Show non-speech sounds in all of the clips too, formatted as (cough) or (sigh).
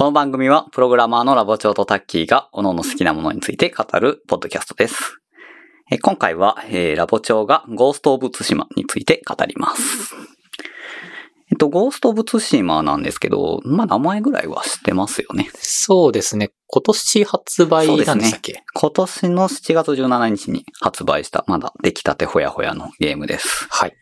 この番組は、プログラマーのラボ長とタッキーが、各々好きなものについて語るポッドキャストです。え今回は、えーラボ長が Ghost of Tsushima について語ります。えっと、 Ghost of Tsushima なんですけど、まあ、名前ぐらいは知ってますよね。そうですね。今年発売なんでしたっけ、今年の7月17日に発売した、まだ出来たてほやほやのゲームです。はい。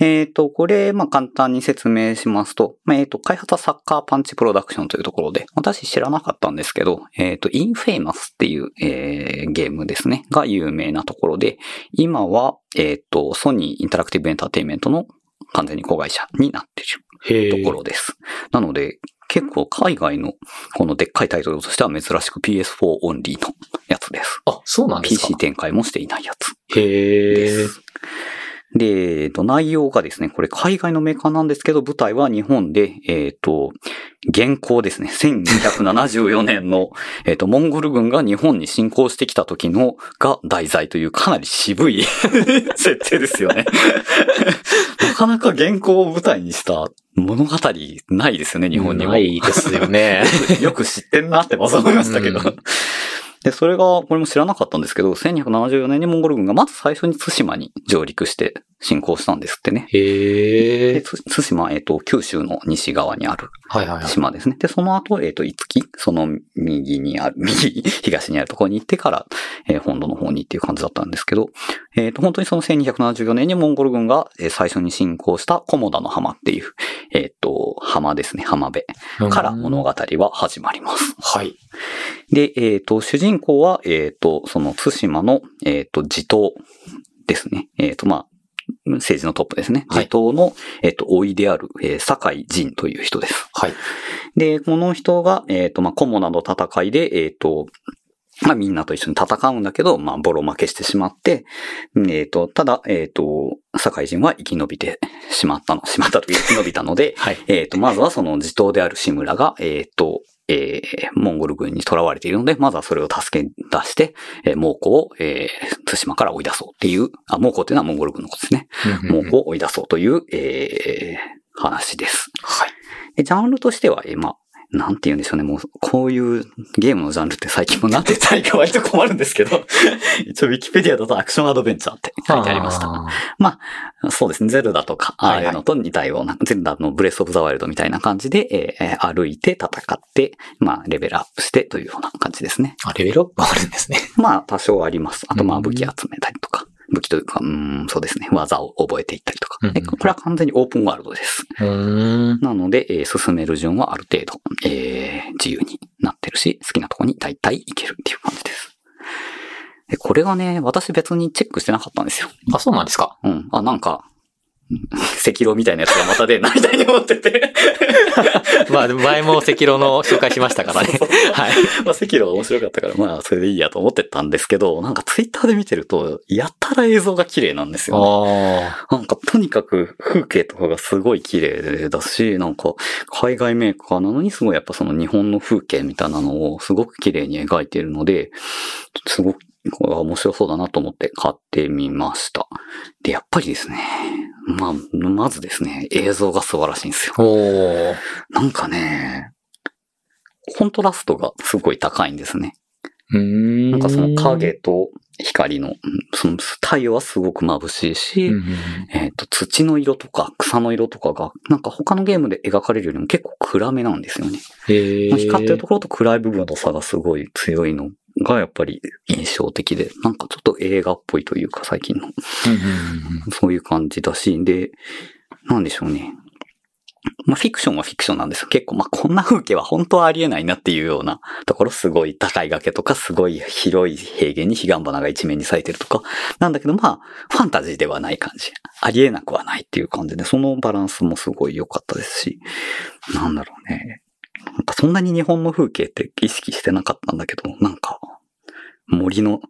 えっ、と、これ、まあ、簡単に説明しますと、まあえっ、と、開発は Sucker Punch Production というところで、私知らなかったんですけど、えっ、と、 inFAMOUS っていう、えーゲームですね、が有名なところで、今は、えっ、と、ソニーインタラクティブエンターテインメントの完全に子会社になっていへるところです。なので、結構海外のこのでっかいタイトルとしては珍しく PS4 オンリーのやつです。あ、そうなんですか PC 展開もしていないやつ。へえ。で、えっと、内容がですね、これ海外のメーカーなんですけど、舞台は日本で、えっ、と、現行ですね、1274年の、(laughs) えっと、モンゴル軍が日本に侵攻してきた時の、が題材というかなり渋い (laughs) 設定ですよね。(laughs) なかなか現行を舞台にした物語ないですよね、日本には。ないですよね。よく知ってんなって思いましたけど。うんで、それが、これも知らなかったんですけど、1274年にモンゴル軍がまず最初に対馬に上陸して侵攻したんですってね。で、へえ。つ対馬、えっ、と、九州の西側にあるはいはいはい。島ですね。で、その後、えっ、と、五木、その右にある、(laughs) 右、東にあるところに行ってから、えー本土の方にっていう感じだったんですけど、えっ、と、本当にその1274年にモンゴル軍が、えー最初に侵攻したコモダの浜っていう、えっ、と、浜ですね、浜辺から物語は始まります。はい。で、えっ、と、主人公は、えっ、と、その対馬の、えっ、と、地頭ですね。えっ、と、まあ、政治のトップですね。はい地頭の、えっ、と、老いである、えー酒井仁という人です。はい。で、この人が、えっ、と、まあ、コモナの戦いで、えっ、と、まあ、みんなと一緒に戦うんだけど、まあ、ボロ負けしてしまって、えっ、と、ただ、えっ、と、酒井仁は生き延びてしまったの、しまったと生き延びたので、(laughs) はい。えっ、と、まずはその地頭である志村が、えっ、と、えーモンゴル軍に囚われているので、まずはそれを助け出して、えー猛虎を、えー対馬から追い出そうっていう、あ、猛虎っていうのはモンゴル軍のことですね。猛虎を追い出そうという、えー話です。はい。で、ジャンルとしては、えーまあ、なんて言うんでしょうね。もう、こういうゲームのジャンルって最近もなんて言ったらいいか割と困るんですけど、(laughs) 一応ウィキペディアだとアクションアドベンチャーって書いてありました。あまあ、そうですね。ゼルダとか、ああいうのと似たような、ゼルダのブレスオブザワイルドみたいな感じで、えー歩いて戦って、まあ、レベルアップしてというような感じですね。あ、レベルアップあるんですね。まあ、多少あります。あと、まあ、うん武器集めたりとか、武器というか、うーん、そうですね。技を覚えていったりとか。うんでこれは完全にオープンワールドです。なので、えー進める順はある程度、えー自由になってるし、好きなとこに大体行けるっていう感じです。でこれがね、私別にチェックしてなかったんですよ。あ、そうなんですか？うん。あ、なんか、(laughs) 赤狼みたいなやつがまた出るな、(laughs) みたいに思ってて。(laughs) まあ、でも前も赤狼の紹介しましたからね。はい。まあ、赤狼が面白かったから、まあ、それでいいやと思ってたんですけど、なんかツイッターで見てると、やたら映像が綺麗なんですよね。あなんか、とにかく風景とかがすごい綺麗だし、なんか、海外メーカーなのにすごいやっぱその日本の風景みたいなのをすごく綺麗に描いているので、すごく、これは面白そうだなと思って買ってみました。で、やっぱりですね、まあ、まずですね、映像が素晴らしいんですよ。なんかね、コントラストがすごい高いんですね。なんかその影と光の、うんその太陽はすごく眩しいし、うんうんえっ、と、土の色とか草の色とかが、なんか他のゲームで描かれるよりも結構暗めなんですよね。光ってるところと暗い部分の差がすごい強いのがやっぱり印象的で、なんかちょっと映画っぽいというか最近の、そういう感じだし、で、なんでしょうね。まあ、フィクションはフィクションなんですよ。結構、まあ、こんな風景は本当はありえないなっていうようなところ、すごい高い崖とか、すごい広い平原に彼岸花が一面に咲いてるとか、なんだけど、まあ、ファンタジーではない感じ。ありえなくはないっていう感じで、そのバランスもすごい良かったですし、なんだろうね。なんかそんなに日本の風景って意識してなかったんだけど、なんか、森の、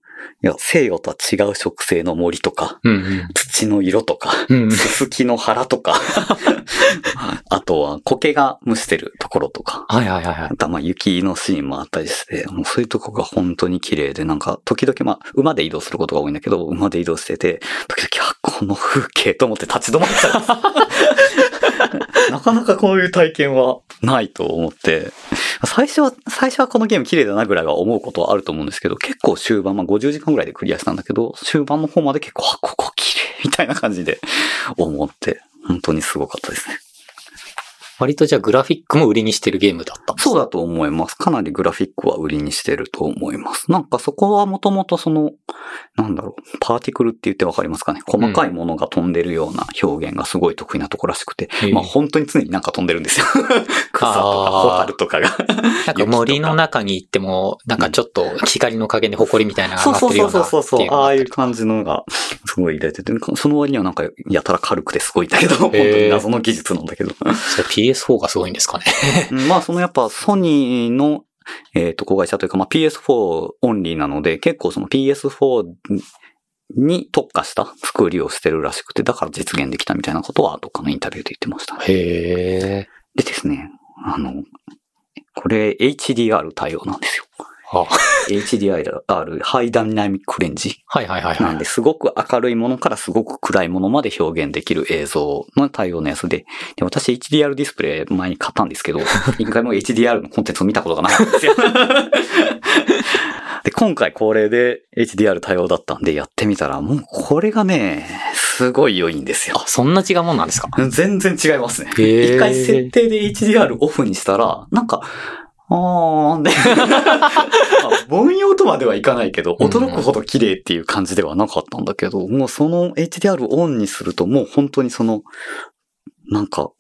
いや、西洋とは違う植生の森とか、うんうん。土の色とか、うんうんすすきの腹とか、(laughs) あとは苔が蒸してるところとか、はいはいはいはいあ。とはまあ雪のシーンもあったりして、もうそういうとこが本当に綺麗で、なんか時々まあ馬で移動することが多いんだけど、馬で移動してて、時々、あ、この風景と思って立ち止まっちゃう。なかなかこういう体験はないと思って、最初は、最初はこのゲーム綺麗だなぐらいは思うことはあると思うんですけど、結構終盤、まあ50時間ぐらいでクリアしたんだけど、終盤の方まで結構、あ、ここ綺麗みたいな感じで思って、本当にすごかったですね。割とじゃあグラフィックも売りにしてるゲームだったそうだと思います。かなりグラフィックは売りにしてると思います。なんかそこはもともとその、なんだろう、パーティクルって言ってわかりますかね？細かいものが飛んでるような表現がすごい得意なとこらしくて、へえまあ本当に常になんか飛んでるんですよ。(laughs) 草とか、ホタルとかが。なんか森の中に行っても、なんかちょっと光の加減で埃みたいなのそうそうが上がってるよそううそうそうそう。なっていうのああいう感じのが、すごい入れてて、その割にはなんか、やたら軽くてすごいんだけど、本当に謎の技術なんだけど。それ PS4 がすごいんですかね。うんまあ、そのやっぱソニーの、えっ、と、子会社というか、まあ PS4 オンリーなので、結構その PS4 に特化した作りをしてるらしくて、だから実現できたみたいなことは、どっかのインタビューで言ってましたね。へえ。でですね、あの、これ HDR 対応なんですよ。あ HDR、ハイダイナミックレンジ。はいはいはいはい。なんで、すごく明るいものからすごく暗いものまで表現できる映像の対応のやつで、で、私 HDR ディスプレイ前に買ったんですけど、(laughs) 一回も HDR のコンテンツを見たことがないんですよ。で、今回これで HDR 対応だったんでやってみたら、もうこれがね、すごい良いんですよ。あ、そんな違うもんなんですか？全然違いますね。一回設定で HDR オフにしたら、なんか、あーんで、(laughs) まあ凡庸とまではいかないけど、驚くほど綺麗っていう感じではなかったんだけど、もうその HDR オンにすると、もう本当にその、なんか、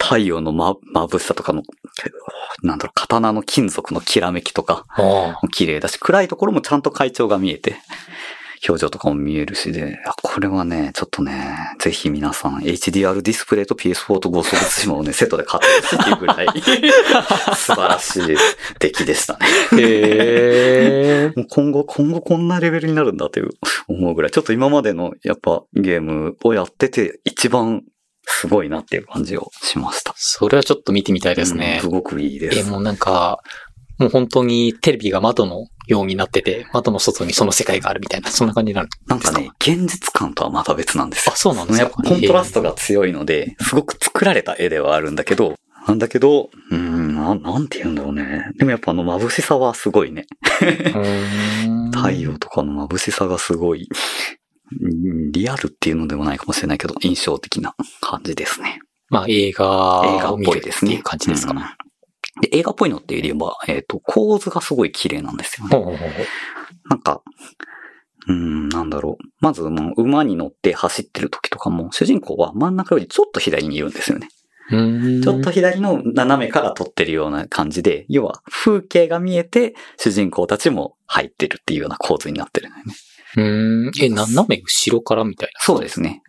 太陽のま、眩しさとかの、なんだろう、刀の金属のきらめきとか、あ綺麗だし、暗いところもちゃんと会長が見えて、表情とかも見えるしで、あこれはね、ちょっとね、ぜひ皆さん HDR ディスプレイと PS4 とゴースト・ツシマをね、セットで買ってっていうぐらい、(laughs) 素晴らしい出来でしたね。へえ。もう今後、今後こんなレベルになるんだという思うぐらい、ちょっと今までのやっぱゲームをやってて一番すごいなっていう感じをしました。それはちょっと見てみたいですねうんす。ごくいいでえ、す。もうなんか、もう本当にテレビが窓のようになってて、窓の外にその世界があるみたいな、そんな感じになる。なんかね、現実感とはまた別なんですよあ、。そうなんですか？やっぱコントラストが強いので、すごく作られた絵ではあるんだけど、なんだけど、うーん、ななんて言うんだろうね。でもやっぱあの眩しさはすごいね。太陽とかの眩しさがすごい、うんリアルっていうのでもないかもしれないけど、印象的な感じですね。まあ映画映画っを見るってぽいですね。いう感じですか。うんで、映画っぽいのって言えば、えっ、と、構図がすごい綺麗なんですよね。ほうほうほうなんか、うーん、なんだろう。まず、もう馬に乗って走ってる時とかも、主人公は真ん中よりちょっと左にいるんですよね。ちょっと左の斜めから撮ってるような感じで、要は風景が見えて、主人公たちも入ってるっていうような構図になってるのよね。うーん。え、斜め後ろからみたいそうですね。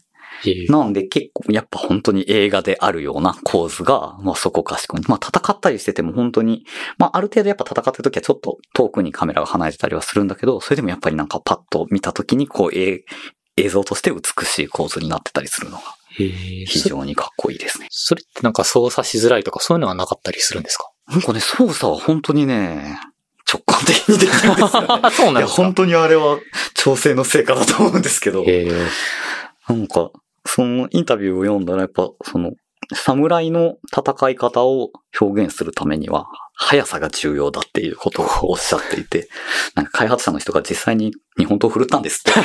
な。んで結構やっぱ本当に映画であるような構図が、まあそこかしこに。まあ戦ったりしてても本当に、まあある程度やっぱ戦ってる時はちょっと遠くにカメラが離れてたりはするんだけど、それでもやっぱりなんかパッと見た時にこう映映像として美しい構図になってたりするのが非常にかっこいいですね。それってなんか操作しづらいとかそういうのはなかったりするんですか？なんかね、操作は本当にね、直感的にできるんですよね。(laughs) そういや、本当にあれは調整の成果だと思うんですけど。なんか、そのインタビューを読んだらやっぱ、その、侍の戦い方を表現するためには、速さが重要だっていうことをおっしゃっていて、(laughs) なんか開発者の人が実際に日本刀を振るったんですって。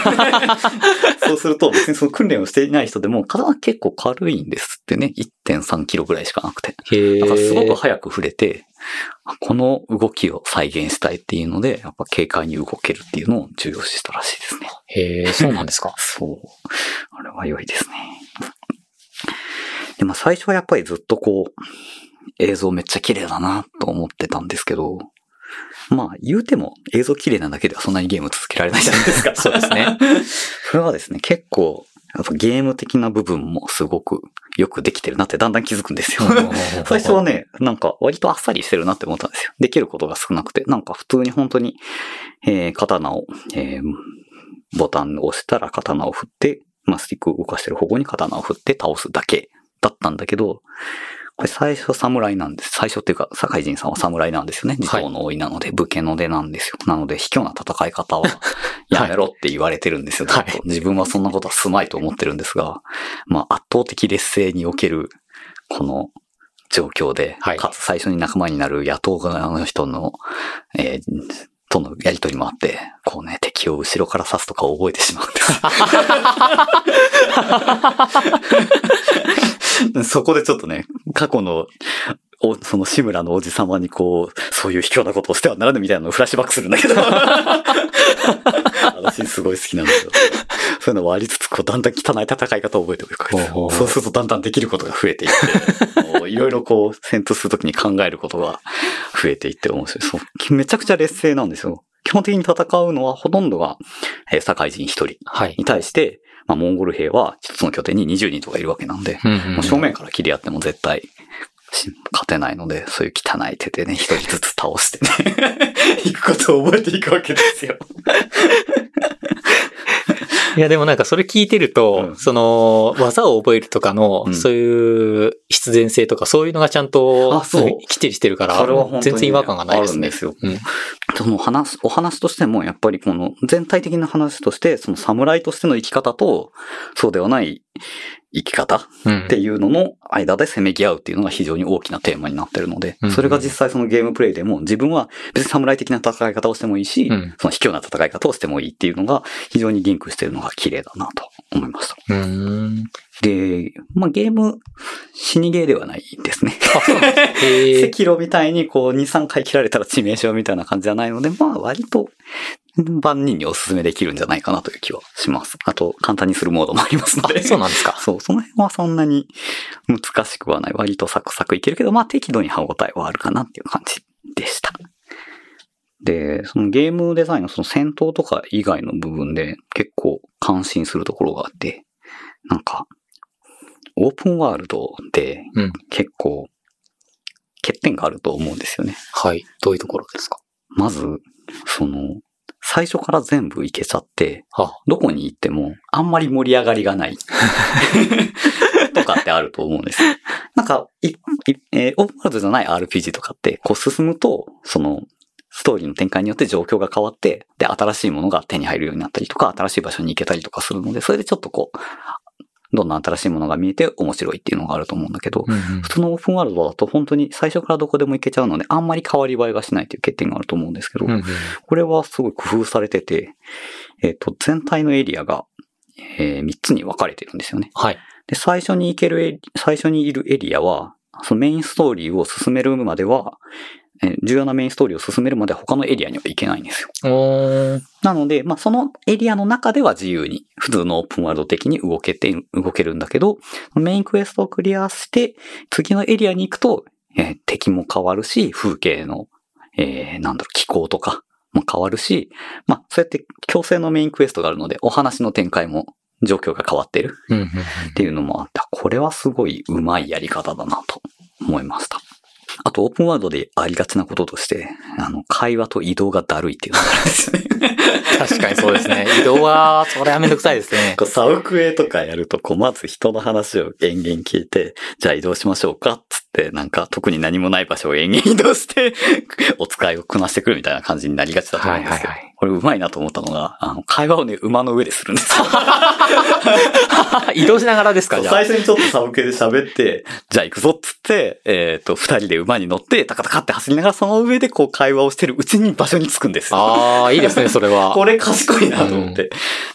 (laughs) そうすると別にその訓練をしていない人でも、体結構軽いんですってね。1.3キロぐらいしかなくて。だからすごく速く振れて、(laughs) この動きを再現したいっていうので、やっぱ軽快に動けるっていうのを重要視したらしいですね。へえ、そうなんですか？(laughs) そう。あれは良いですね。で、まあ最初はやっぱりずっとこう、映像めっちゃ綺麗だなと思ってたんですけど、まあ言うても映像綺麗なだけではそんなにゲーム続けられないじゃないですか。(laughs) そうですね。それはですね、結構、やっぱゲーム的な部分もすごくよくできてるなってだんだん気づくんですよ。最初はね、なんか割とあっさりしてるなって思ったんですよ。できることが少なくて、なんか普通に本当に、えー刀を、えーボタンを押したら刀を振って、まあ、スティックを動かしてる方向に刀を振って倒すだけだったんだけど、これ最初侍なんです。最初っていうか、坂井仁さんは侍なんですよね。自はい動の多いなので、武家の出なんですよ。なので、卑怯な戦い方は (laughs) やめろって言われてるんですよ。はい自分はそんなことはすまいと思ってるんですが、まあ、圧倒的劣勢における、この、状況で、はいかつ最初に仲間になる野党側の人の、えーとのやりとりもあって、こうね、敵を後ろから刺すとか覚えてしまうんです。(laughs) (laughs) そこでちょっとね、過去の、おその志村のおじさまにこう、そういう卑怯なことをしてはならぬみたいなのをフラッシュバックするんだけど。(laughs) 私すごい好きなんですよ。そういうのをありつつ、こう、だんだん汚い戦い方を覚えておくそうするとだんだんできることが増えていって、いろいろこう、戦闘するときに考えることが増えていって面白い。そう。めちゃくちゃ劣勢なんですよ。基本的に戦うのはほとんどが、えー、堺人一人はい。に対して、まあ、モンゴル兵は一つの拠点に20人とかいるわけなんで、うんうんもう正面から切り合っても絶対し勝てないので、そういう汚い手でね、一人ずつ倒してね、(laughs) 行くことを覚えていくわけですよ。いや、でもなんかそれ聞いてると、うん。その、技を覚えるとかの、うん。そういう必然性とか、そういうのがちゃんと、きっちりしてるから、それは本当に全然違和感がないですね。ですよ。うん。その話、お話としても、やっぱりこの全体的な話として、その侍としての生き方と、そうではない生き方うん。っていうのの間でせめぎ合うっていうのが非常に大きなテーマになってるのでうん、それが実際そのゲームプレイでも自分は別に侍的な戦い方をしてもいいしうん、その卑怯な戦い方をしてもいいっていうのが非常にリンクしてるのが綺麗だなと思いました。で、まあゲーム、死にゲーではないですね。あ、そうなんですへー。(laughs) 赤色みたいにこう2、3回切られたら致命傷みたいな感じじゃないので、まあ割と万人にお勧めできるんじゃないかなという気はします。あと簡単にするモードもありますので。あ、そうなんですか。(laughs) そう、その辺はそんなに難しくはない。割とサクサクいけるけど、まあ適度に歯応えはあるかなっていう感じでした。で、そのゲームデザインのその戦闘とか以外の部分で結構感心するところがあって、なんか、オープンワールドでうん結構欠点があると思うんですよね。はい。どういうところですか？まず、その、最初から全部いけちゃって、はどこに行ってもあんまり盛り上がりがない。(laughs) とかってあると思うんですよ。なんか、えーオープンワールドじゃない RPG とかって、こう進むと、その、ストーリーの展開によって状況が変わって、で、新しいものが手に入るようになったりとか、新しい場所に行けたりとかするので、それでちょっとこう、どんどん新しいものが見えて面白いっていうのがあると思うんだけど、うんうん普通のオープンワールドだと本当に最初からどこでも行けちゃうので、あんまり変わり映えがしないという欠点があると思うんですけど、うんうんこれはすごい工夫されてて、えっ、と、全体のエリアが、え3つに分かれてるんですよね。はい。で、最初に行ける最初にいるエリアは、そのメインストーリーを進めるまでは、えー重要なメインストーリーを進めるまでは他のエリアには行けないんですよ。なので、まあ、そのエリアの中では自由に、普通のオープンワールド的に動けて、動けるんだけど、メインクエストをクリアして、次のエリアに行くと、えー敵も変わるし、風景の、えーなんだろう、気候とかも変わるし、まあ、そうやって強制のメインクエストがあるので、お話の展開も状況が変わってるっていうのもあって、これはすごい上手いやり方だなと思いました。あと、オープンワールドでありがちなこととして、あの、会話と移動がだるいっていうのがあるんですよね。確かにそうですね。移動は、それはめんどくさいですね。こうサウクエとかやると、こう、まず人の話を延々聞いて、じゃあ移動しましょうかっつって、なんか特に何もない場所を延々移動して、お使いをこなしてくるみたいな感じになりがちだと思うんですけど、はいはいはいこれうまいなと思ったのが、あの、会話をね、馬の上でするんですよ。(laughs) 移動しながらですか、じゃあ。最初にちょっとサブ系で喋って、じゃあ行くぞっつって、えっ、と、二人で馬に乗って、タカタカって走りながら、その上でこう会話をしてるうちに場所に着くんですよ。ああ、いいですね、それは。(laughs) これ賢いなと思って。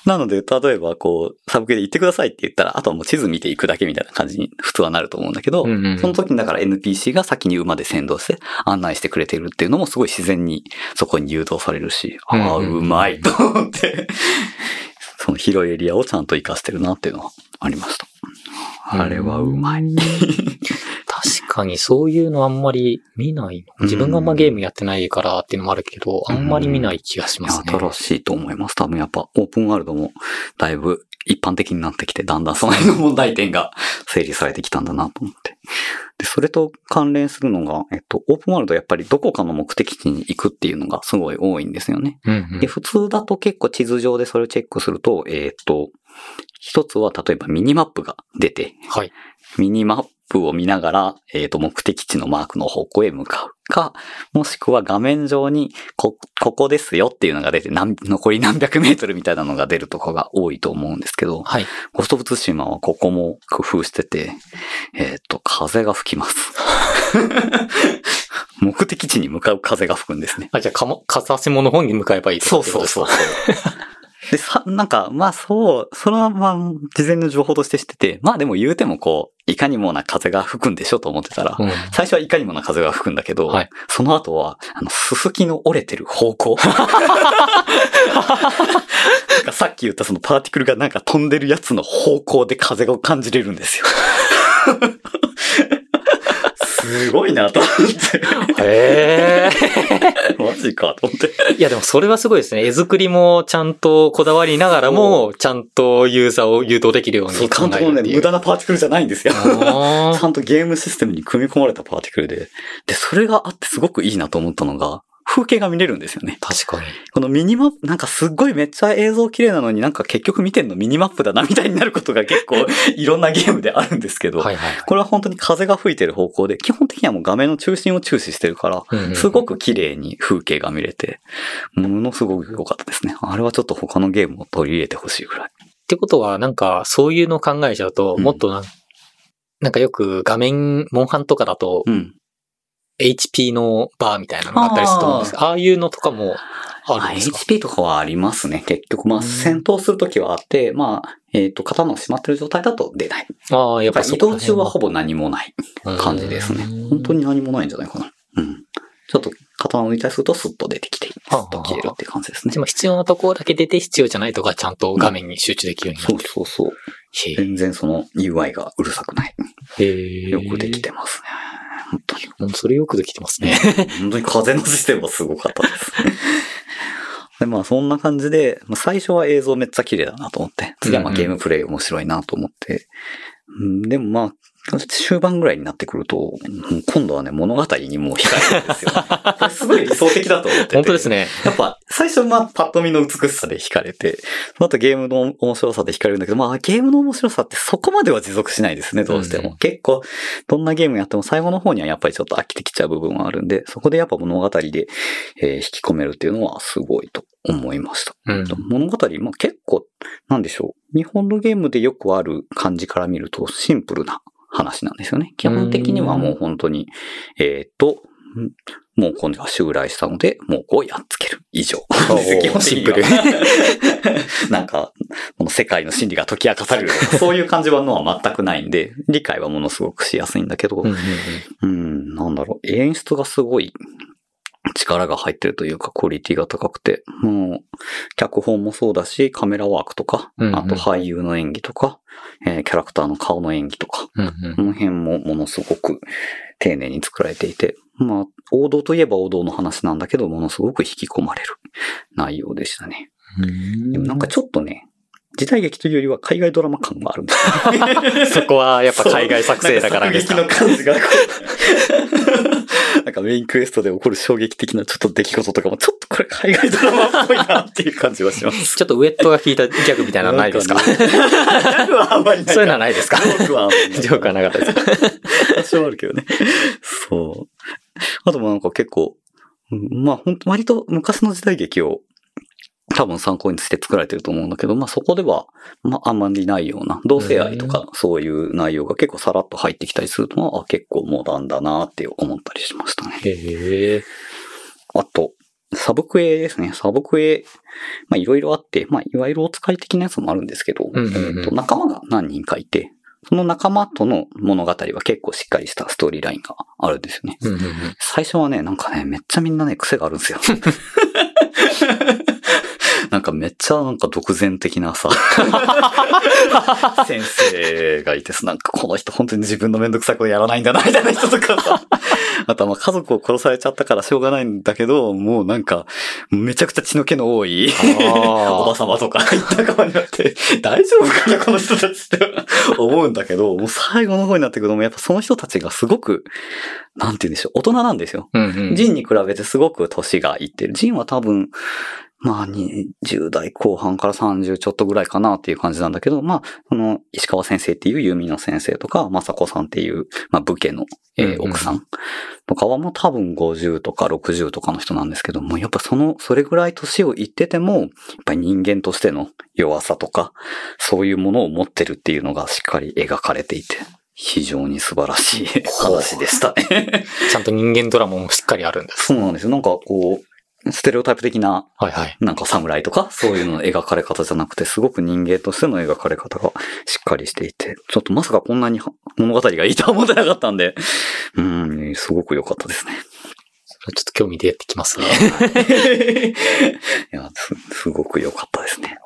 なので、例えばこう、サブ系で行ってくださいって言ったら、あとはもう地図見ていくだけみたいな感じに普通はなると思うんだけど、うんうんその時にだから NPC が先に馬で先導して案内してくれてるっていうのもすごい自然にそこに誘導されるし、うんうまいと思って、(laughs) その広いエリアをちゃんと活かしてるなっていうのはありました。あれはうまい。(laughs) 確かにそういうのあんまり見ないの。自分があんまゲームやってないからっていうのもあるけど、あんまり見ない気がしますね。新しいと思います。多分やっぱオープンワールドもだいぶ一般的になってきて、だんだんその辺の問題点が整理されてきたんだなと思って。で、それと関連するのが、えっと、オープンワールドやっぱりどこかの目的地に行くっていうのがすごい多いんですよね。うんうんで、普通だと結構地図上でそれをチェックすると、えっと、一つは例えばミニマップが出て、はい。ミニマップを見ながら、えっ、と、目的地のマークの方向へ向かうか、もしくは画面上に、こ、ここですよっていうのが出て、何残り何百メートルみたいなのが出るとこが多いと思うんですけど、はい。ゴースト・オブ・ツシマはここも工夫してて、えっ、と、風が吹きます。(laughs) 目的地に向かう風が吹くんですね。あ、じゃあ、かも、風せもの方に向かえばいいとかってことですか？そうで、さ、なんか、まあそう、それはまあ、事前の情報として知ってて、まあでも言うてもこう、いかにもな風が吹くんでしょと思ってたら、うん。最初はいかにもな風が吹くんだけど、はいその後は、あの、すすきの折れてる方向。なんかさっき言ったそのパーティクルがなんか飛んでるやつの方向で風を感じれるんですよ。(laughs) すごいなと思って。へえ。マジかと思って。いや、でもそれはすごいですね。絵作りもちゃんとこだわりながらも、ちゃんとユーザーを誘導できるようそう、に考ちゃんとね。無駄なパーティクルじゃないんですよ。あちゃんとゲームシステムに組み込まれたパーティクルで。で、それがあってすごくいいなと思ったのが、風景が見れるんですよね。ー確かに。このミニマップ、なんかすっごいめっちゃ映像綺麗なのになんか結局見てんのミニマップだなみたいになることが結構 (laughs) いろんなゲームであるんですけど、はいはい。これは本当に風が吹いてる方向で、基本的にはもう画面の中心を注視してるから、うんうんすごく綺麗に風景が見れて、ものすごく良かったですね。あれはちょっと他のゲームを取り入れてほしいぐらい。ってことは、なんか、そういうの考えちゃうと、うんもっとなんなんかよく画面、モンハンとかだと、うん。HP のバーみたいなのがあったりすると思うんですけど、ああいうのとかもあるんですか？HP とかはありますね。結局、まあ、うん戦闘するときはあって、まあ、えっ、と、刀の閉まってる状態だと出ない。ああ、やっぱり移動中はほぼ何もないぼ感じですね。本当に何もないんじゃないかな。うん。ちょっと刀を抜いたりするとスッと出てきて、スッと消えるっていう感じですねで。も必要なところだけ出て必要じゃないとかちゃんと画面に集中できるようになそうってる。そうそう。へ全然その UI がうるさくない。え。へえよくできてますね。本当に。うんそれよくできてますね。(laughs) 本当に風のシステムはすごかったです。(laughs) で、まあそんな感じで、まあ最初は映像めっちゃ綺麗だなと思って、次はまあゲームプレイ面白いなと思って、うん、でもまあ、終盤ぐらいになってくると、今度はね、物語にもう控えるんですよ、ね。これすごい理想的だと思ってて。本当ですね。やっぱ、最初、まあ、パッと見の美しさで惹かれて、またゲームの面白さで惹かれるんだけど、まあ、ゲームの面白さってそこまでは持続しないですね、どうしても。うん結構、どんなゲームやっても最後の方にはやっぱりちょっと飽きてきちゃう部分はあるんで、そこでやっぱ物語で、えー引き込めるっていうのはすごいと思いました。うん。物語、まあ、結構、なんでしょう。日本のゲームでよくある感じから見るとシンプルな話なんですよね。基本的にはもう本当に、えーっと、んもう今度は襲来したので、もうこうやっつける。以上。(laughs) 基本シン (laughs) なんか、この世界の真理が解き明かされる。(laughs) そういう感じはのは全くないんで、理解はものすごくしやすいんだけど、うん、なんだろう、演出がすごい力が入ってるというか、クオリティが高くて、もう、脚本もそうだし、カメラワークとか、うんうん。あと俳優の演技とか、えーキャラクターの顔の演技とか、うんうん。この辺もものすごく丁寧に作られていて、まあ、王道といえば王道の話なんだけど、ものすごく引き込まれる内容でしたね。でもなんかちょっとね、時代劇というよりは海外ドラマ感があるんですよ (laughs) そこはやっぱ海外作成だからですか劇の感じが。(laughs) なんかメインクエストで起こる衝撃的なちょっと出来事とかも、ちょっとこれ海外ドラマっぽいなっていう感じはします。ちょっとウェットが効いたギャグみたいなのないですか？ギャグはあんまりない。そういうのはないですか？ジョークはあんまりない。ジョークはなかったですか？多少あるけどね。そう。あともなんか結構、うんまあ本当割と昔の時代劇を多分参考にして作られてると思うんだけど、まあそこでは、まああんまりないような、同性愛とかそういう内容が結構さらっと入ってきたりするのは、あ結構モダンだなって思ったりしましたね。へえ。あと、サブクエですね。サブクエ、まあいろいろあって、まあいわゆるお使い的なやつもあるんですけど、うんうんうんえーと仲間が何人かいて、その仲間との物語は結構しっかりしたストーリーラインがあるんですよね。うんうんうん最初はね、なんかね、めっちゃみんなね、癖があるんですよ。(laughs) (laughs) なんかめっちゃなんか独善的なさ、先生がいてさ、なんかこの人本当に自分のめんどくさいことやらないんだな、みたいな人とかさ、(laughs) あとはまあ家族を殺されちゃったからしょうがないんだけど、もうなんか、めちゃくちゃ血の気の多い、おばあさまとか言った側になって、大丈夫かな、この人たちって思うんだけど、もう最後の方になってくると、もうやっぱその人たちがすごく、なんて言うんでしょう、大人なんですよ。あ。うんうん。ジンに比べてすごく年がいってる。ジンは多分、まあ、20代後半から30ちょっとぐらいかなっていう感じなんだけど、まあ、その、石川先生っていう弓の先生とか、雅子さんっていう、まあ、武家の、えー奥さんとかはもう多分50とか60とかの人なんですけども、やっぱその、それぐらい年をいってても、やっぱり人間としての弱さとか、そういうものを持ってるっていうのがしっかり描かれていて、非常に素晴らしい話でしたね。(laughs) ちゃんと人間ドラマもしっかりあるんです。そうなんですよ。なんかこう、ステレオタイプ的な、はいはい。なんか侍とか、そういうのの描かれ方じゃなくて、すごく人間としての描かれ方がしっかりしていて、ちょっとまさかこんなには物語がいいとは思ってなかったんで、うん、すごく良かったですね。それちょっと興味出てきますね。(laughs) いやす、すごく良かったですね。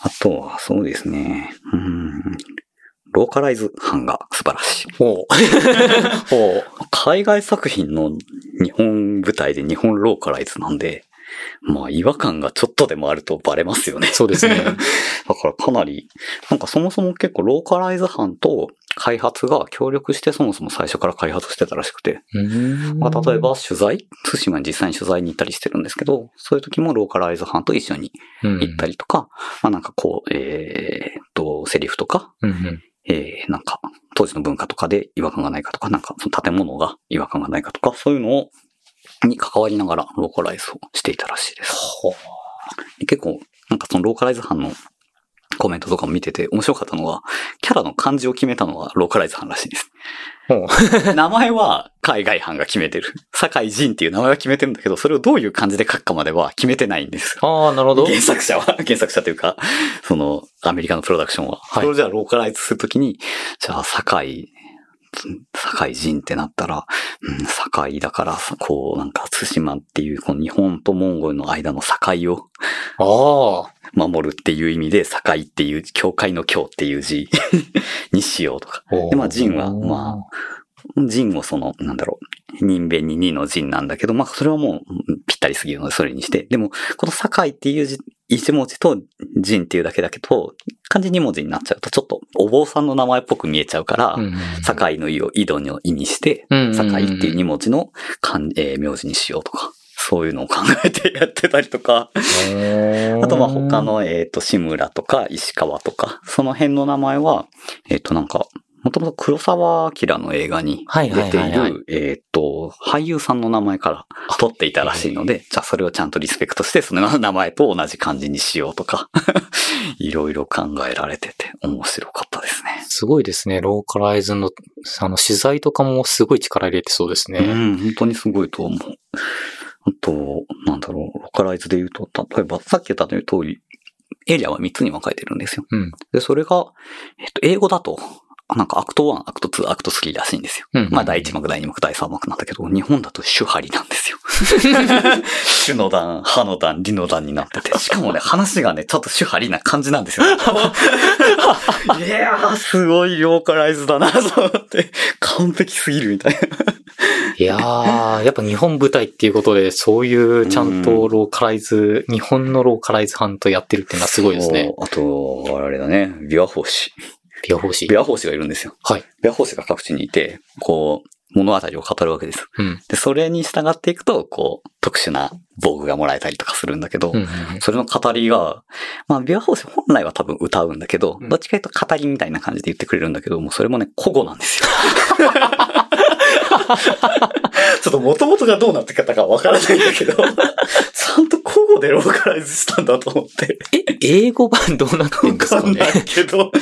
あとは、そうですね。うん。ローカライズ版が素晴らしい。ほう。(laughs) ほう。海外作品の日本舞台で日本ローカライズなんで、まあ違和感がちょっとでもあるとバレますよね。そうですね。(laughs) だからかなり、なんかそもそも結構ローカライズ班と開発が協力してそもそも最初から開発してたらしくて、まあ、例えば取材対馬に実際に取材に行ったりしてるんですけど、そういう時もローカライズ班と一緒に行ったり。りとか、まあなんかこう、えーっと、セリフとか、うんうんえー、なんか、当時の文化とかで違和感がないかとか、なんかその建物が違和感がないかとか、そういうのを、に関わりながらローカライズをしていたらしいです。結構、なんかそのローカライズ班のコメントとかも見てて面白かったのは、キャラの漢字を決めたのはローカライズ班らしいです。(laughs) 名前は海外班が決めてる。堺人っていう名前は決めてるんだけど、それをどういう漢字で書くかまでは決めてないんですよ。ああ、なるほど。原作者は、(laughs) 原作者というか、その、アメリカのプロダクションは。はいそれをじゃあローカライズするときに、じゃあ、堺、堺人ってなったら、うん、堺だから、こう、なんか、対馬っていう、この日本とモンゴルの間の境をああ。守るっていう意味で、境っていう、教会の教っていう字 (laughs) にしようとか。でまあ陣はま人をその、なんだろう、人弁に2の人なんだけど、まあそれはもううんぴったりすぎるのでそれにして。でも、この堺っていう字、一文字と人っていうだけだけど、漢字2文字になっちゃうとちょっとお坊さんの名前っぽく見えちゃうから、うんうん堺の意を井戸の意にして、うんうんうん堺っていう2文字の漢、えー名字にしようとか、そういうのを考えてやってたりとか、あとまあ他。の、えっ、と、志村とか石川とか、その辺の名前は、えっ、となんか、もともと黒沢明の映画に出ている、えっと、俳優さんの名前から取っていたらしいので、じゃあそれをちゃんとリスペクトして、その名前と同じ漢字にしようとか、(laughs) いろいろ考えられてて面白かったですね。すごいですね。ローカライズの、あの、取材とかもすごい力入れてそうですね。うん、本当にすごいと思う。あと、なんだろう、ローカライズで言うと、例えばさっき言った通り、エリアは3つに分かれてるんですよ。うん。で、それが、えっと、英語だと、なんか Act 1、Act 2、Act 3らしいんですよ。うんまあ、第1幕、第2幕、第3幕なんだけど、日本だと守破離なんですよ。(laughs) 守の段、破の段、離の段になってて、しかもね、話がね、ちょっと守破離な感じなんですよ。(laughs) いやー、すごいローカライズだな、と思って、完璧すぎるみたいな。いやー、やっぱ日本舞台っていうことで、そういうちゃんとローカライズ、日本のローカライズ班とやってるっていうのはすごいですね。そう。あと、あれだね、琵琶法師。ビア法師。琵琶法師がいるんですよ。はい。琵琶法師が各地にいて、こう、物語を語るわけです。うん。で、それに従っていくと、こう、特殊な防具がもらえたりとかするんだけど、うんうんそれの語りが、まあ、琵琶法師本来は多分歌うんだけど、うんどっちかというと語りみたいな感じで言ってくれるんだけど、もうそれもね、古語なんですよ。(laughs) ちょっと元々がどうなって方かわからないんだけど、(laughs) ちゃんと古語でローカライズしたんだと思って。え、英語版どうなってんわですかね？かんないけど、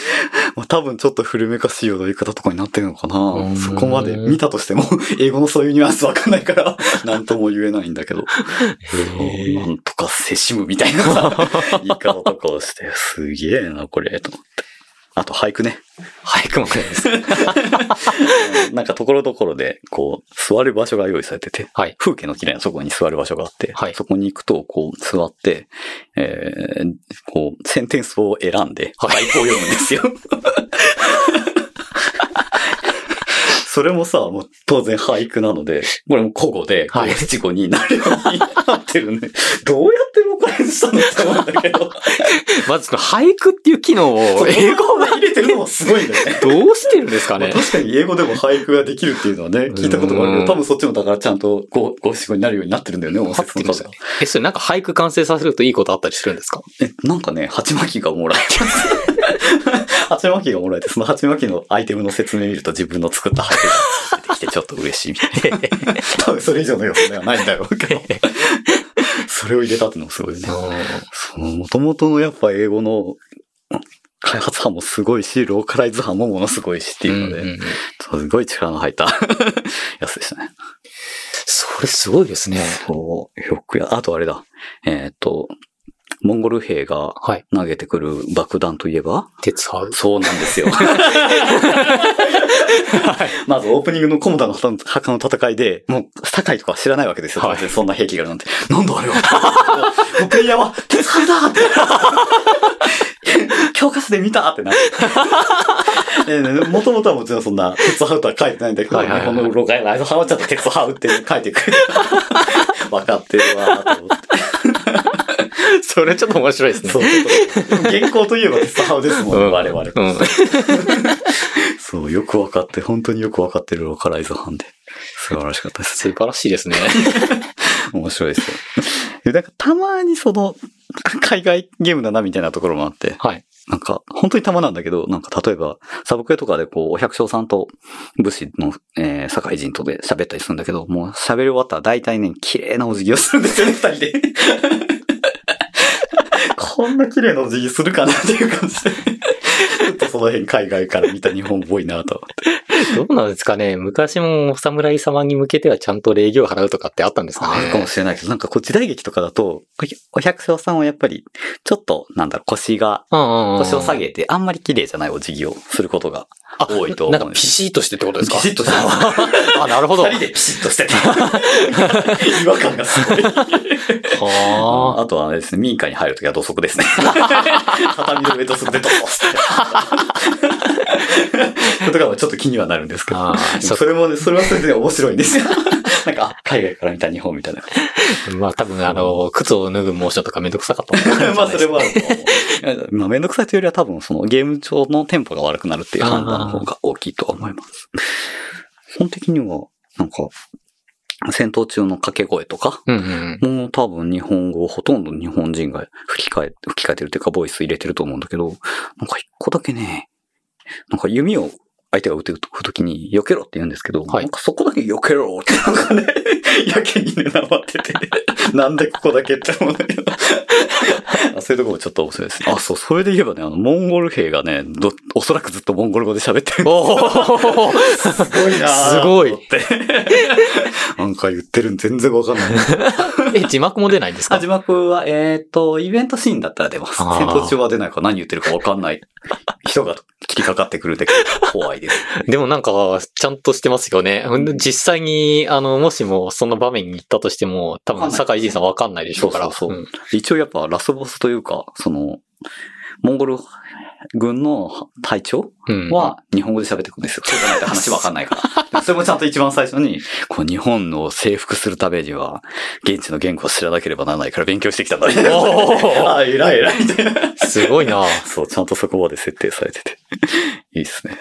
まあ、多分ちょっと古めかしいような言い方とかになってるのかんな。そこまで見たとしても、(laughs) 英語のそういうニュアンスわかんないから、(laughs) なんとも言えないんだけど、なんとかせしむみたいなさ (laughs) 言い方とかをして、すげえな、これ、と思って。あと俳句ね。俳句もねです。なんかところどころで、こう、座る場所が用意されてて、はい。風景の綺麗なそこに座る場所があって、はいそこに行くと、こう、座って、えー、こう、センテンスを選んで、はい俳句を読むんですよ。それもさ、もう当然俳句なので、これも古語で、はい五七五になるようになってるね。(laughs) どうやってローカライズしたのって思うんだけど。(laughs) まず俳句っていう機能を英語で入れてるのもすごいんだよね。(laughs) どうしてるんですかね？まあ確かに英語でも俳句ができるっていうのはね、聞いたことがあるけうんど、多分そっちもだからちゃんと五五七五になるようになってるんだよね、音節の。え、それなんか俳句完成させるといいことあったりするんですか？え、なんかね、鉢巻きがもらえて (laughs) 鉢巻きがもらえて、その鉢巻きのアイテムの説明見ると自分の作った鉢が出てきてちょっと嬉しいみたいな。(laughs) 多分それ以上の要素ではないんだろうけど。(laughs) それを入れたってのもすごいね。その元々のやっぱ英語の開発班もすごいし、ローカライズ班もものすごいしっていうので、うんうんうんすごい力の入ったやつでしたね。それすごいですね。そう、よくや、あとあれだ。えーっと、モンゴル兵がはい。投げてくる爆弾といえば？鉄ハウ。そうなんですよ。まずオープニングのコモダの墓の戦いで、もう、堺とか知らないわけですよ。はいそんな兵器があるなんて。なんだあれは (laughs) もうプレイヤーは、鉄ハウだって。教科書で見たってなって。もともとはもちろんそんな、鉄ハウとは書いてないんだけど、はいはいはいこのロガイライズハウはちゃんと鉄ハウって書いてくれた。(laughs) 分かってるわ、と思って。(laughs) それちょっと面白いですね。そう、原稿といえば鉄ハウですもん、うん我々。うん。(laughs) そう、よく分かって、本当によく分かってるローカライズ班で。素晴らしかったです。素晴らしいですね。(laughs) 面白いですよ。でなんかたまにその、海外ゲームだなみたいなところもあって、はい。なんか、本当にたまなんだけど、なんか例えば、サブクエとかでこう、お百姓さんと武士の、えー、堺人とで喋ったりするんだけど、もう喋り終わったら大体ね、綺麗なお辞儀をするんですよね、二人で。こんな綺麗なお辞儀するかなっていう感じで。(laughs) ちょっとその辺海外から見た日本っぽいなと思って。どうなんですかね昔もお侍様に向けてはちゃんと礼儀を払うとかってあったんですかあるかもねしれないけど、なんかこう時代劇とかだと、お百姓さんはやっぱり、ちょっと、なんだろう、腰が、うんうんうん。腰を下げて、あんまり綺麗じゃないお辞儀をすることがあ多いと思なかピうんんです。シッとしてってことですか？ピシッとして (laughs) あ、なるほど。二人でピシッとしてて。(laughs) 違和感がすごい。はあとはですね、民家に入るときは土足ですね。(laughs) 畳の上とするでドて。(laughs) とかもちょっと気にはなるんですけど。そそれもね、それはそれで面白いんですよ。(laughs) なんか、あ海外から見た日本みたいな。あ。まあ多分あの、靴を脱ぐモーションとかめんどくさかったもんじゃないまあ、それは。まあ、めんどくさいというよりは多分、そのゲーム上のテンポが悪くなるっていう判断の方が大きいとは思います。基本的には、なんか、戦闘中の掛け声とか、うんうん。もう多分日本語をほとんど日本人が吹き替え、吹き替えてるっていうか、ボイス入れてると思うんだけど、なんか一個だけね、なんか弓を相手が撃てるときに、避けろって言うんですけど、はいなんかそこだけ避けろってなんかね、(laughs) やけにね、なまってて、(laughs) なんでここだけって思うんだけど。(laughs) あそういうところもちょっと面白いですね。あ、そう、それで言えばね、あの、モンゴル兵がね、ど、おそらくずっとモンゴル語で喋ってる。おーすごいなすごいって。なんか言ってるん全然わかんない。(laughs) え、字幕も出ないんですか？あ字幕は、えっ、と、イベントシーンだったら出ます。戦闘中は出ないから何言ってるかわかんない人が切りかかってくるんで怖いです。でもなんか、ちゃんとしてますよね。実際に、あの、もしもその場面に行ったとしても、多分、坂井仁さんわかんないでしょうから。そうそうそうん一応やっぱラスボスというか、その、モンゴル軍の隊長うん。は日本語で喋ってくるんですよ。そうじゃないと話わかんないから。(laughs) それもちゃんと一番最初に、こう日本の征服するためには、現地の言語を知らなければならないから勉強してきたんだみたいな。おー (laughs) あ、偉い偉い。すごいなそう、ちゃんとそこまで設定されてて。いいですね。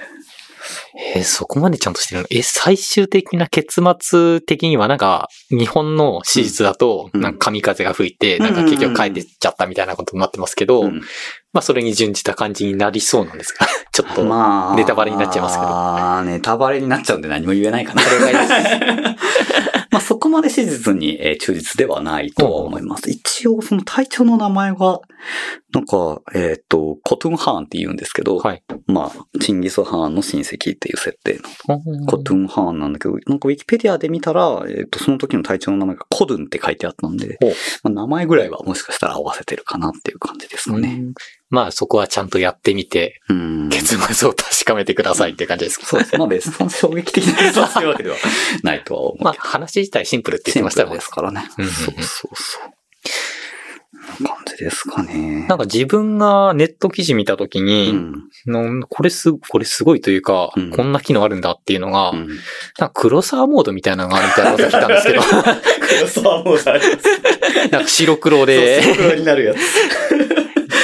えーそこまでちゃんとしてるの？え、最終的な結末的にはなんか、日本の史実だと、うん。なんか神風が吹いて、うん。なんか結局帰ってっちゃったみたいなことになってますけど、うん。まあそれに準じた感じになりそうなんですが、(laughs) ちょっと、まあ、ネタバレになっちゃいますけど。ああ、ネタバレになっちゃうんで何も言えないかな。(laughs) まあそこまで史実に、えー忠実ではないとは思います。一応その隊長の名前は、なんか、えっ、と、コトゥンハーンって言うんですけど、はい。まあ、チンギスハーンの親戚っていう設定のコトゥゥンハーンなんだけど、なんかウィキペディアで見たら、えっ、と、その時の隊長の名前がコドゥンって書いてあったんでまあ、名前ぐらいはもしかしたら合わせてるかなっていう感じですかね。まあそこはちゃんとやってみて、うん。結末を確かめてくださいって感じですか。そうです。まあ別に衝撃的なやつはそういうわけではないとは思う。まあ話自体シンプルって言ってましたよねシンプルで。すからね。うんうんうんそうそうそう。感じですかね。なんか自分がネット記事見たときうに、ん。のこれす、これすごいというか、うんこんな機能あるんだっていうのが、うん。なんか黒沢モードみたいなのがあるみたいなこと聞いたんですけど、そうもうあります。(laughs) なんか白黒そう、で、白黒になるやつ。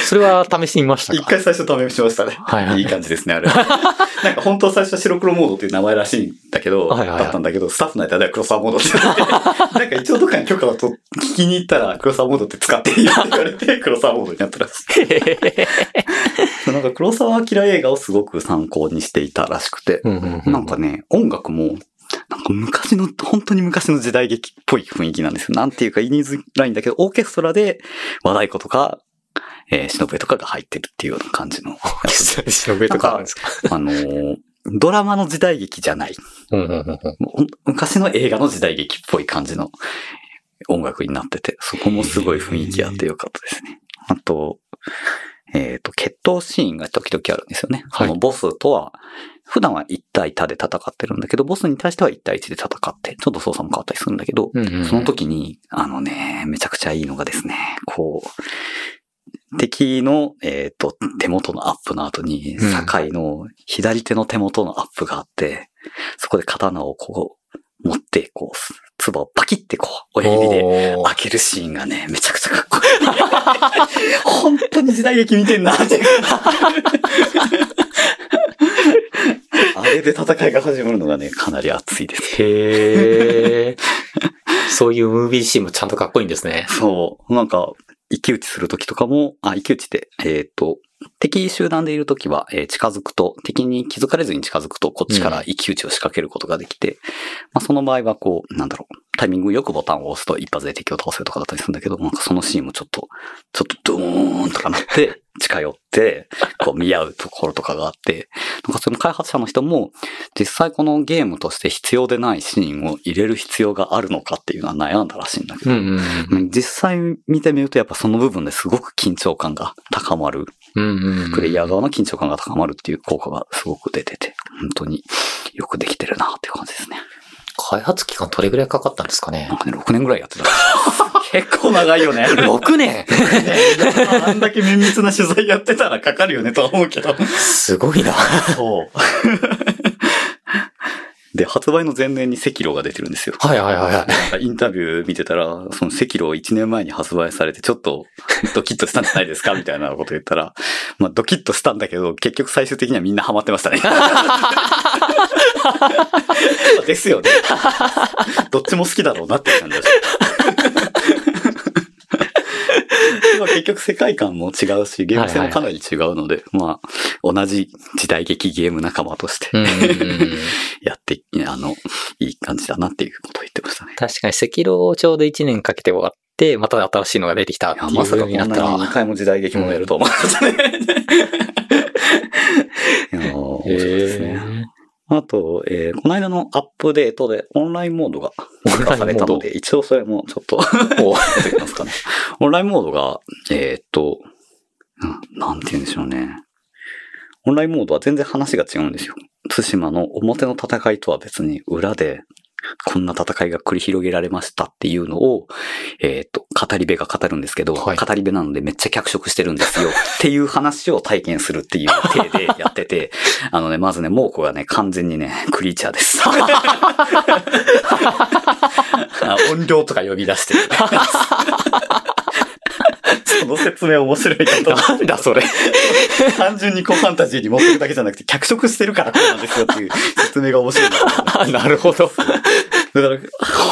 それは試してみましたか？一回最初試しましたね。はいはいいい感じですね、あれは。(laughs) なんか本当は最初は白黒モードっていう名前らしいんだけど、はいはいはいだったんだけど、スタッフの間では黒沢モードって言って、(laughs) なんか一応どっかに許可をと聞きに行ったら黒沢モードって使っていいよって言われて、(laughs) 黒沢モードになったらしい。なんか黒沢明映画をすごく参考にしていたらしくて、うんうんうんなんかね、音楽も、なんか昔の、本当に昔の時代劇っぽい雰囲気なんですよ。なんていうか言いづらいんだけど、オーケストラで和太鼓とか、えー、忍べとかが入ってるっていうような感じの。(laughs) 忍べとかあるんですか？あのードラマの時代劇じゃない。昔の映画の時代劇っぽい感じの音楽になってて、そこもすごい雰囲気あってよかったですね。あと、えっ、と、決闘シーンが時々あるんですよね。はいそのボスとは、普段は1対多で戦ってるんだけど、ボスに対しては1対1で戦って、ちょっと操作も変わったりするんだけど、その時に、あのね、めちゃくちゃいいのがですね、こう、敵の、えっ、と、手元のアップの後に、うん境の左手の手元のアップがあって、そこで刀をこう、持って、こう、唾をパキってこう、親指で開けるシーンがね、めちゃくちゃかっこいい。(laughs) 本当に時代劇見てんなって。あれで戦いが始まるのがね、かなり熱いです。へえ。(laughs) そういうムービーシーンもちゃんとかっこいいんですね。そう。なんか、一騎打ちするときとかも、あ、一騎打ちって、えっ、と、敵集団でいるときは、えー近づくと、敵に気づかれずに近づくと、こっちから一騎打ちを仕掛けることができて、まあその場合はこう、なんだろう、タイミングよくボタンを押すと一発で敵を倒せるとかだったりするんだけど、なんかそのシーンもちょっと、ちょっとドーンとかなって、近寄って、こう見合うところとかがあって、なんかその開発者の人も、実際このゲームとして必要でないシーンを入れる必要があるのかっていうのは悩んだらしいんだけど、うんうんうん。実際見てみるとやっぱその部分ですごく緊張感が高まる。うんうんうん。プレイヤー側の緊張感が高まるっていう効果がすごく出てて、本当によくできてるなっていう感じですね。開発期間どれぐらいかかったんですかね？なんかね、6年ぐらいやってた。(laughs) 結構長いよね。(laughs) ?6 年あんだけ綿密な取材やってたらかかるよねとは思うけど。すごいな。そう。(laughs) で、発売の前年に赤狼が出てるんですよ。はいはいはいはい。インタビュー見てたら、その赤狼1年前に発売されてちょっとドキッとしたんじゃないですかみたいなこと言ったら、まあドキッとしたんだけど、結局最終的にはみんなハマってましたね。(laughs) ですよね。どっちも好きだろうなって感じだし。(laughs) まあ結局世界観も違うし、ゲーム性もかなり違うので、まあ、同じ時代劇ゲーム仲間として (laughs) やって、あの、いい感じだなっていうことを言ってましたね。確かに赤狼をちょうど1年かけて終わって、また新しいのが出てきたっていうまさかこんなに2ら。回も時代劇もやると思いましたね。いやー面白いですね。あと、えーこの間のアップデートでオンラインモードが追加されたので、一応それもちょっとお出てきますかね。(laughs) オンラインモードが、えーっと、うんなんて言うんでしょうね。オンラインモードは全然話が違うんですよ。対馬の表の戦いとは別に裏で、こんな戦いが繰り広げられましたっていうのを、えっ、と、語り部が語るんですけど、はい。語り部なのでめっちゃ脚色してるんですよ。っていう話を体験するっていう体でやってて、(laughs) あのね、まずね、猛虎がね、完全にね、クリーチャーです。(laughs) あ音量とか呼び出してる、(laughs) その説明面白いなと思ってなんだそれ。単純にこうファンタジーに持ってるだけじゃなくて、脚色してるからこうなんですよっていう説明が面白いな (laughs) るほど。だから、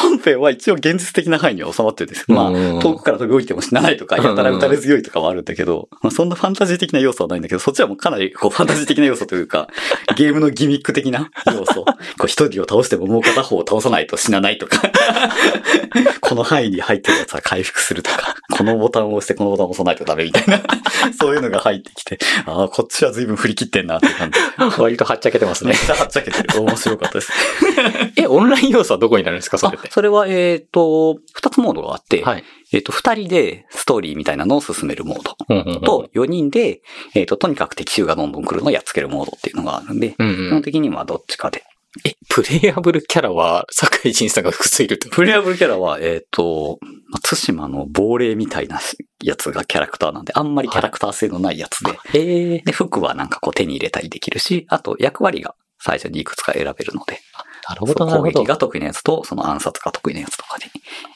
本編は一応現実的な範囲には収まってるんですよ。まあうん、遠くから飛び降りても死なないとか、やたら撃たれ強いとかはあるんだけど、まあ、そんなファンタジー的な要素はないんだけど、そっちはもうかなりこうファンタジー的な要素というか、(laughs) ゲームのギミック的な要素。(laughs) こう一人を倒してももう片方を倒さないと死なないとか、(laughs) この範囲に入ってるやつは回復するとか、このボタンを押してこのボタンを押さないとダメみたいな、そういうのが入ってきて、ああ、こっちは随分振り切ってんなって感じ。割とはっちゃけてますね。めっちゃはっちゃけてる。面白かったです。え、オンライン要素はどこになるんですかそれって？あ。それは、えっ、と、二つモードがあって、はい。えっ、と、二人でストーリーみたいなのを進めるモードうんうんうんと、四人で、えっ、と、とにかく敵襲がどんどん来るのをやっつけるモードっていうのがあるんで、うんうん。基本的にはどっちかで。え、プレイヤブルキャラは、坂井仁さんが複数いるってこと？プレイアブルキャラは、えっ、と、まあ対馬の亡霊みたいなやつがキャラクターなんで、あんまりキャラクター性のないやつで、ええで、服はなんかこう手に入れたりできるし、あと役割が最初にいくつか選べるので、なるほど、なるほど攻撃。が得意なやつと、その暗殺が得意なやつとかで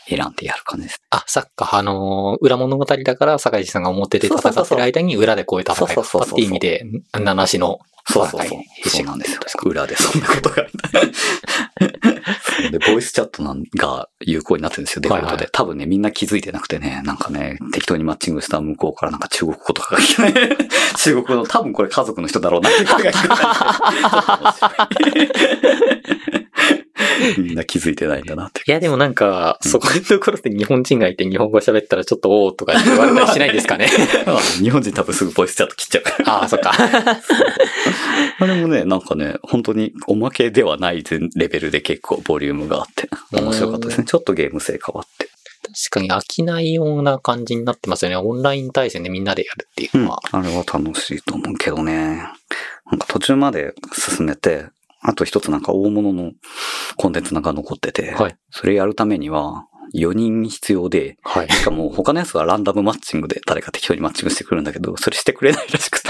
選んでやる感じです。あ、さっか、あのー裏物語だから、坂井さんが表で戦ってる間に裏でこういう戦いがあったっていう意味で、七しの戦い。必死なんですよ。裏でそんなことが。そうで、ボイスチャットなんが有効になってるんですよ、デフォルトで。はいはい多分ね、みんな気づいてなくてね、なんかね、適当にマッチングした向こうからなんか中国語とかが来てね、(laughs) 中国語の多分これ家族の人だろうなっていう声が聞こえた (laughs) みんな気づいてないんだなって。いや、でもなんか、そこのところで日本人がいて日本語喋ったらちょっとおーとか言われたりしないですかね。(laughs) あ日本人多分すぐボイスチャット切っちゃうから。(laughs) ああ、そっか。あれもね、なんかね、本当におまけではないレベルで結構ボリュームがあって、面白かったですね。ちょっとゲーム性変わって。確かに飽きないような感じになってますよね。オンライン対戦でみんなでやるっていううん。のは。あれは楽しいと思うけどね。なんか途中まで進めて、あと一つなんか大物のコンテンツなんか残ってて、はいそれやるためには4人必要で、はい。しかも他のやつはランダムマッチングで誰か適当にマッチングしてくるんだけど、それしてくれないらしくて。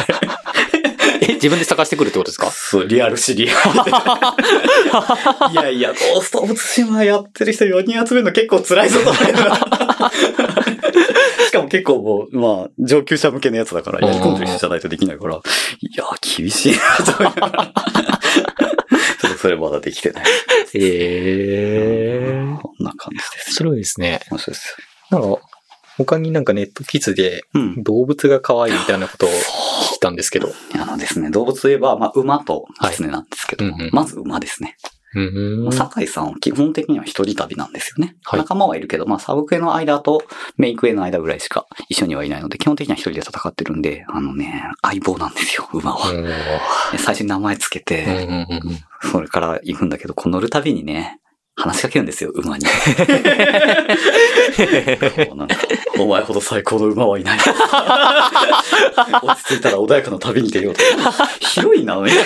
(laughs) え、自分で探してくるってことですか？そう、リアル知り合いで。(laughs) いやいや、ゴースト・オブ・ツシマやってる人4人集めるの結構辛いぞ (laughs) しかも結構もう、まあ、上級者向けのやつだから、やり込んでる人じゃないとできないから、いや、厳しいな。ちょっとそれまだできてない。へー。面こんな感じです。白いですね。面白いですなんか、他になんかネット記事でよ。うん。動物が可愛いみたいなことを聞いたんですけど。あのですね、動物といえば、まあ、馬と狐なんですけど、はいうんうんまず馬ですね。うーん。酒井さんは基本的には一人旅なんですよね。はい仲間はいるけど、まあサブクエの間とメイクエの間ぐらいしか一緒にはいないので、基本的には一人で戦ってるんで、あのね、相棒なんですよ、馬は。最初に名前つけうんて、それから行くんだけど、こう乗るたびにね、話しかけるんですよ、馬に。(laughs) お前ほど最高の馬はいない。(laughs) 落ち着いたら穏やかな旅に出ようと。(laughs) 広いな、みたいな。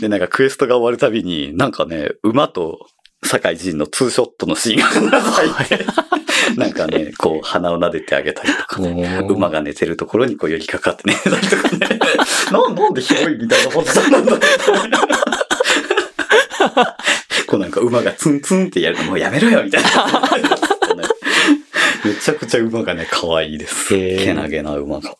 で、なんかクエストが終わるたびに、なんかね、馬と酒井仁のツーショットのシーンが入って、(laughs) なんかね、こう鼻を撫でてあげたりとかね。馬が寝てるところにこう寄りかかってね、たりとかね。なんなんで広いみたいなポジションなんだこうなんか馬がツンツンってやるのもうやめろよみたいな。(laughs) めちゃくちゃ馬がね、可愛いです。けなげな馬が。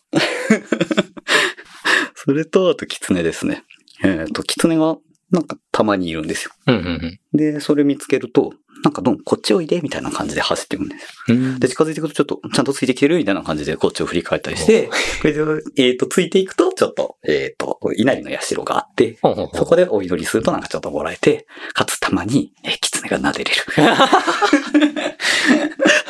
それと、あと狐ですね。えっ、と、狐がなんかたまにいるんですよ。うんうんで、それ見つけると、なんかどん、こっちおいでみたいな感じで走ってくるんですよ。うん。で、近づいていくとちょっと、ちゃんとついてきてるみたいな感じで、こっちを振り返ったりして、これで、えっ、と、ついていくと、ちょっと、えっ、と、稲荷の社があって、ほうほうほうそこでお祈りするとなんかちょっともらえて、かつたまに、え、狐が撫でれる。(laughs)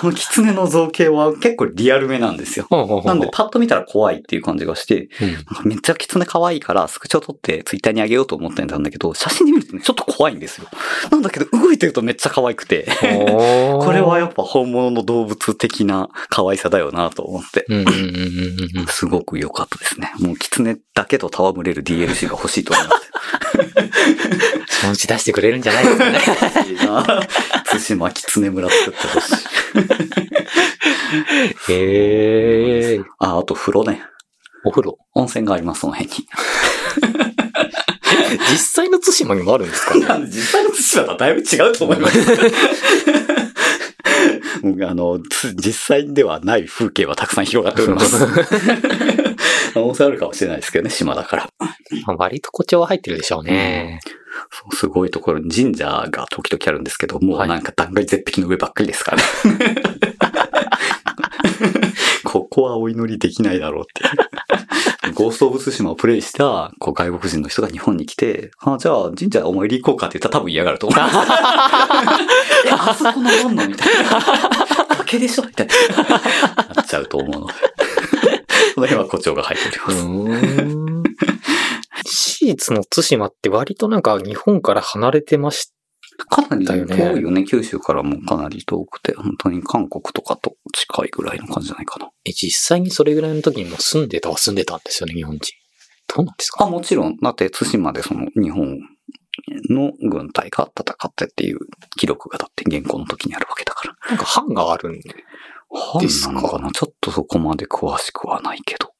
この狐の造形は結構リアルめなんですよ。なんでパッと見たら怖いっていう感じがして、うんなんかめっちゃ狐可愛いからスクショ撮ってツイッターにあげようと思ってたんだけど、写真で見るとね、ちょっと怖いんですよ。なんだけど動いてるとめっちゃ可愛くて、ここれはやっぱ本物の動物的な可愛さだよなと思って。すごく良かったですね。もう狐だけと戯れる DLC が欲しいと思います。そのうち出してくれるんじゃないですかね。いいな津島狐村作ってほしい。へえ。あ、あと風呂ね。お風呂？温泉があります、その辺に。実際の対馬にもあるんですかね？実際の津島とはだいぶ違うと思います。(laughs) あの、つ実際ではない風景はたくさん広がっております。(laughs) 温泉あるかもしれないですけどね、島だから。まあ割と誇張は入ってるでしょうね。そうすごいところに神社が時々あるんですけど、もうはいなんか断崖絶壁の上ばっかりですからね。(laughs) ここはお祈りできないだろうっていう。ゴースト・オブ・ツシマをプレイしたこう外国人の人が日本に来て、あ、じゃあ神社お参り行こうかって言ったら多分嫌がると思 (laughs) います。え、あそこ登んのみたいな。崖でしょみたいな。なっちゃうと思うので。その辺は誇張が入っております。ん。シーツの対馬って割となんか日本から離れてましかなり遠いよね。九州からもかなり遠くて、本当に韓国とかと近いぐらいの感じじゃないかな。え、実際にそれぐらいの時にもう住んでたは住んでたんですよね、日本人。どうなんですか？あ、もちろん。だって、対馬でその日本の軍隊が戦ってっていう記録がだって現行の時にあるわけだから。なんか藩があるんで。ですのかなちょっとそこまで詳しくはないけど。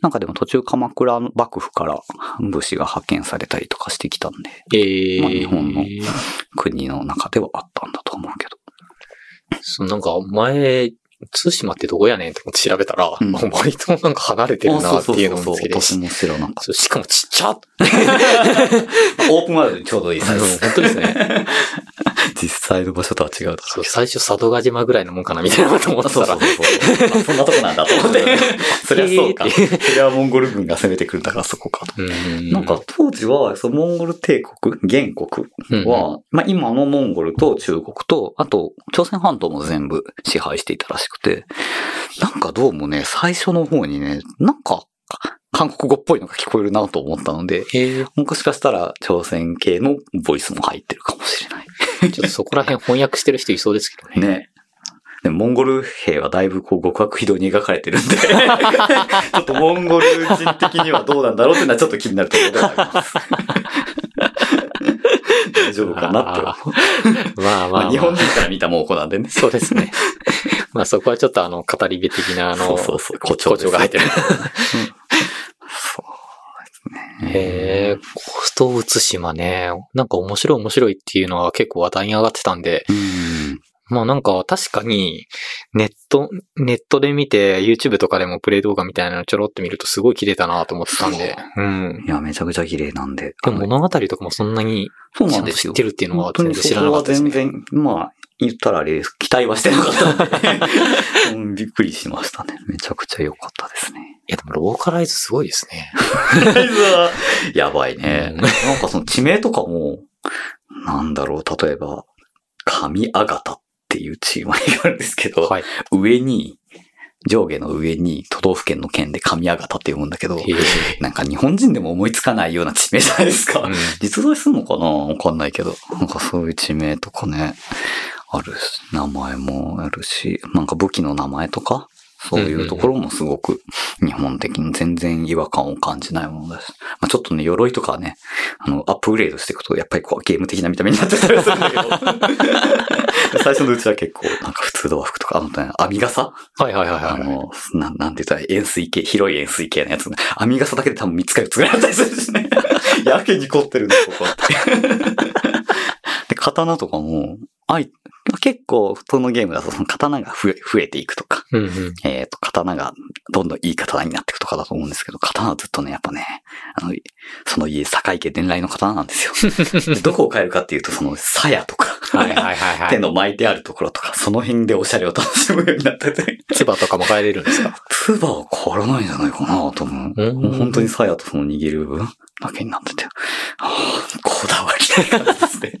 なんかでも途中鎌倉幕府から武士が派遣されたりとかしてきたんで、ええまあ日本の国の中ではあったんだと思うけど。そうなんか前、通島ってどこやねんって調べたら、うん割となんか離れてるなっていうのを見つけて、しかもちっちゃ。(laughs) オープンワールドにちょうどいいサイズ。うん本当ですね。(laughs) 実際の場所とは違うだろそう最初佐渡島ぐらいのもんかなみたいなこと思ってたらそうそう、そうそう。あそんなとこなんだと思って。そりゃそうか。へそりゃモンゴル軍が攻めてくるんだからそこかと。うんなんか当時は、そのモンゴル帝国、原国うんは、まあ今のモンゴルと中国と、あと朝鮮半島も全部支配していたらしくて、なんかどうもね、最初の方にね、なんか韓国語っぽいのが聞こえるなと思ったので、もしかしたら朝鮮系のボイスも入ってるかもしれない。ちょっとそこら辺翻訳してる人いそうですけどね。ね。でもモンゴル兵はだいぶこう極悪非道に描かれてるんで、(laughs) ちょっとモンゴル人的にはどうなんだろうっていうのはちょっと気になるところではあります。大丈夫かなって。(laughs) まあまあ、まあ、まあ日本人から見たモーコなんでね。そうですね。(laughs) まあそこはちょっとあの、語り部的なあの、そうそうそう誇張が入ってる。そうですね。へえ、コスト写島ね。なんか面白い面白いっていうのは結構話題に上がってたんで、うん。まあなんか確かにネット、ネットで見て YouTube とかでもプレイ動画みたいなのちょろって見るとすごい綺麗だなと思ってたんで、うん。いや、めちゃくちゃ綺麗なんで。でも物語とかもそんなにそうなんんですよ。と知ってるっていうのは全然知らなかったですね。そこは全然、まあ、言ったらあれです。期待はしてなかったんで、うんびっくりしましたね。めちゃくちゃ良かったですね。いやでもローカライズすごいですね。やばいね。うんなんかその地名とかも、なんだろう、例えば、上あがたっていう地名があるんですけど、はい。上に、上下の上に都道府県の県で上あがたって読むんだけど、なんか日本人でも思いつかないような地名じゃないですか。うん実在するのかな？わかんないけど。なんかそういう地名とかね、あるし、名前もあるし、なんか武器の名前とか、そういうところもすごく日本的に全然違和感を感じないものです。まあ、ちょっとね、鎧とかはね、あの、アップグレードしていくと、やっぱりこうゲーム的な見た目になってたりするんだけど。(laughs) 最初のうちは結構、なんか普通の和服とか、あのね、編み傘はいはいはいはい。あの、なん、なんて言ったら円錐形、広い円錐形のやつね。編み傘だけで多分3つか4つぐらいあったりするしね。(laughs) やけに凝ってるんだ、ここって。(laughs) で、刀とかも、あい、結構、普通のゲームだとその刀が増え、増えていくとか、うんうん。えっ、と、刀がどんどんいい刀になっていくとかだと思うんですけど、刀はずっとね、やっぱね、あの、その家、坂井家伝来の刀なんですよ。(laughs) でどこを変えるかっていうと、その、鞘とか、はいはいはいはい。手の巻いてあるところとか、その辺でおしゃれを楽しむようになってて。唾とかも変えれるんですか？ツバは変わらないんじゃないかなと思う。うんもう本当に鞘とその握る部分だけになってて。はあ、こだわりない感じですね。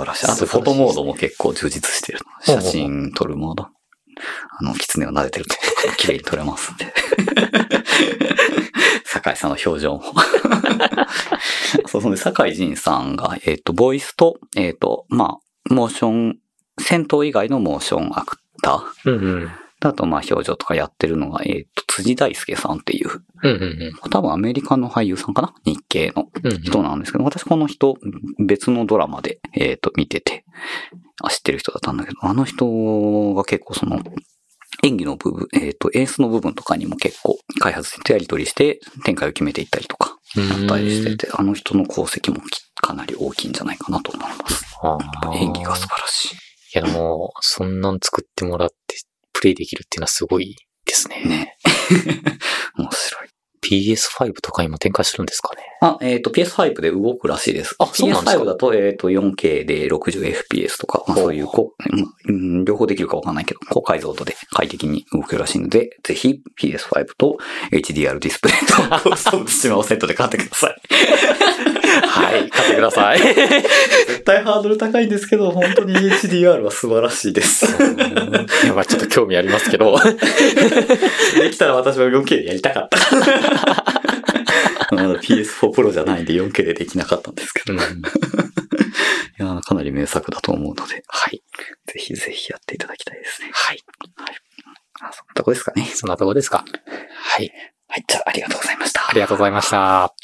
晴らしい。あとフォトモードも結構充実してる。写真撮るモード。あの、狐を撫でてると綺麗に撮れますんで。(laughs) 酒井さんの表情も。(laughs) そうそうね、酒井仁さんが、えっ、と、ボイスと、えっ、と、まあ、モーション、戦闘以外のモーションアクター。うんうん。あと、まあ、表情とかやってるのが、えっ、と、辻大輔さんっていう、うんうん多分アメリカの俳優さんかな？日系のうん。うん人なんですけど、私この人、別のドラマで、えっ、と、見てて、あ、知ってる人だったんだけど、あの人が結構その、演技の部分、えっ、と、演出の部分とかにも結構開発してやり取りして展開を決めていったりとか、あったりしてて、あの人の功績もきかなり大きいんじゃないかなと思います。演技が素晴らしいや、でも、そんなん作ってもらって、プレイできるっていうのはすごいですね。い。ね。(laughs) 面白い。PS5 とか今展開するんですかね。あ、えっ、と、PS5 で動くらしいです。あそうなんですか？PS5 だと、えっ、と、4K で 60fps とか、まあ、そういうこ、まあうん、両方できるかわかんないけど、高解像度で快適に動けるらしいので、ぜひ PS5 と HDR ディスプレイと、ストーブスチマをセットで買ってください。はい、買ってください。(laughs) 絶対ハードル高いんですけど、本当に HDR は素晴らしいです。いや、まあちょっと興味ありますけど。できたら私は 4K でやりたかった。まだ PS4 Pro じゃないんで 4K でできなかったんですけど。うんいや、かなり名作だと思うので、はい。ぜひぜひやっていただきたいですね。はい。あ、そんなとこですかね。そんなとこですか。はい。はい、じゃあありがとうございました。ありがとうございました。